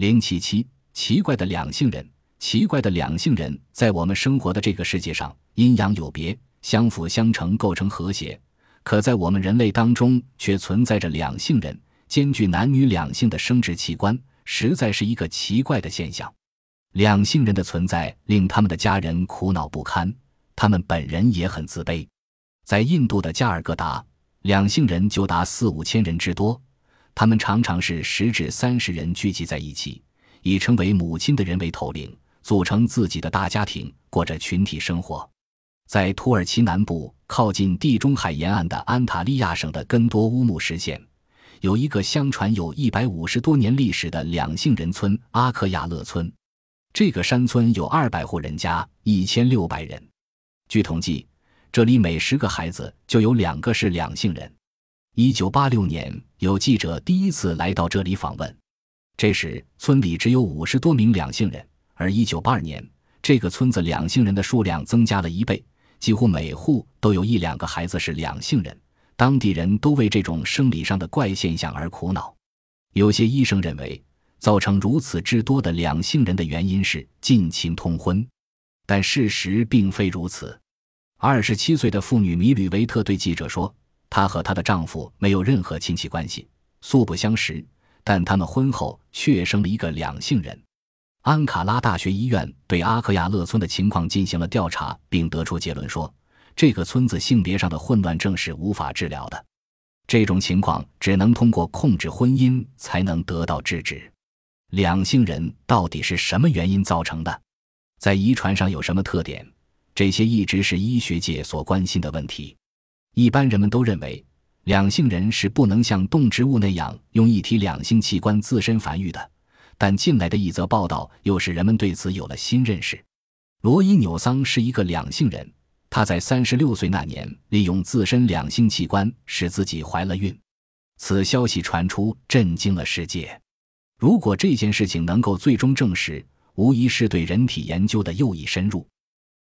零七七，奇怪的两性人。奇怪的两性人在我们生活的这个世界上，阴阳有别，相辅相成，构成和谐。可在我们人类当中，却存在着两性人，兼具男女两性的生殖器官，实在是一个奇怪的现象。两性人的存在令他们的家人苦恼不堪，他们本人也很自卑。在印度的加尔各答，两性人就达四五千人之多，他们常常是十至三十人聚集在一起，以称为母亲的人为头领。组成自己的大家庭，过着群体生活。在土耳其南部靠近地中海沿岸的安塔利亚省的根多乌木什县，有一个相传有一百五十多年历史的两姓人村——阿克亚勒村。这个山村有二百户人家，一千六百人。据统计，这里每十个孩子就有两个是两姓人。一九八六年，有记者第一次来到这里访问，这时村里只有五十多名两姓人。而一九八二年，这个村子两姓人的数量增加了一倍，几乎每户都有一两个孩子是两姓人。当地人都为这种生理上的怪现象而苦恼。有些医生认为，造成如此之多的两姓人的原因是近亲通婚，但事实并非如此。二十七岁的妇女米吕维特对记者说：“她和她的丈夫没有任何亲戚关系，素不相识，但他们婚后却生了一个两姓人。”安卡拉大学医院对阿克亚勒村的情况进行了调查，并得出结论说，这个村子性别上的混乱症是无法治疗的。这种情况只能通过控制婚姻才能得到制止。两性人到底是什么原因造成的？在遗传上有什么特点？这些一直是医学界所关心的问题。一般人们都认为，两性人是不能像动植物那样用一体两性器官自身繁育的。但近来的一则报道又使人们对此有了新认识。罗伊纽桑是一个两性人，他在三十六岁那年利用自身两性器官使自己怀了孕。此消息传出，震惊了世界。如果这件事情能够最终证实，无疑是对人体研究的又一深入。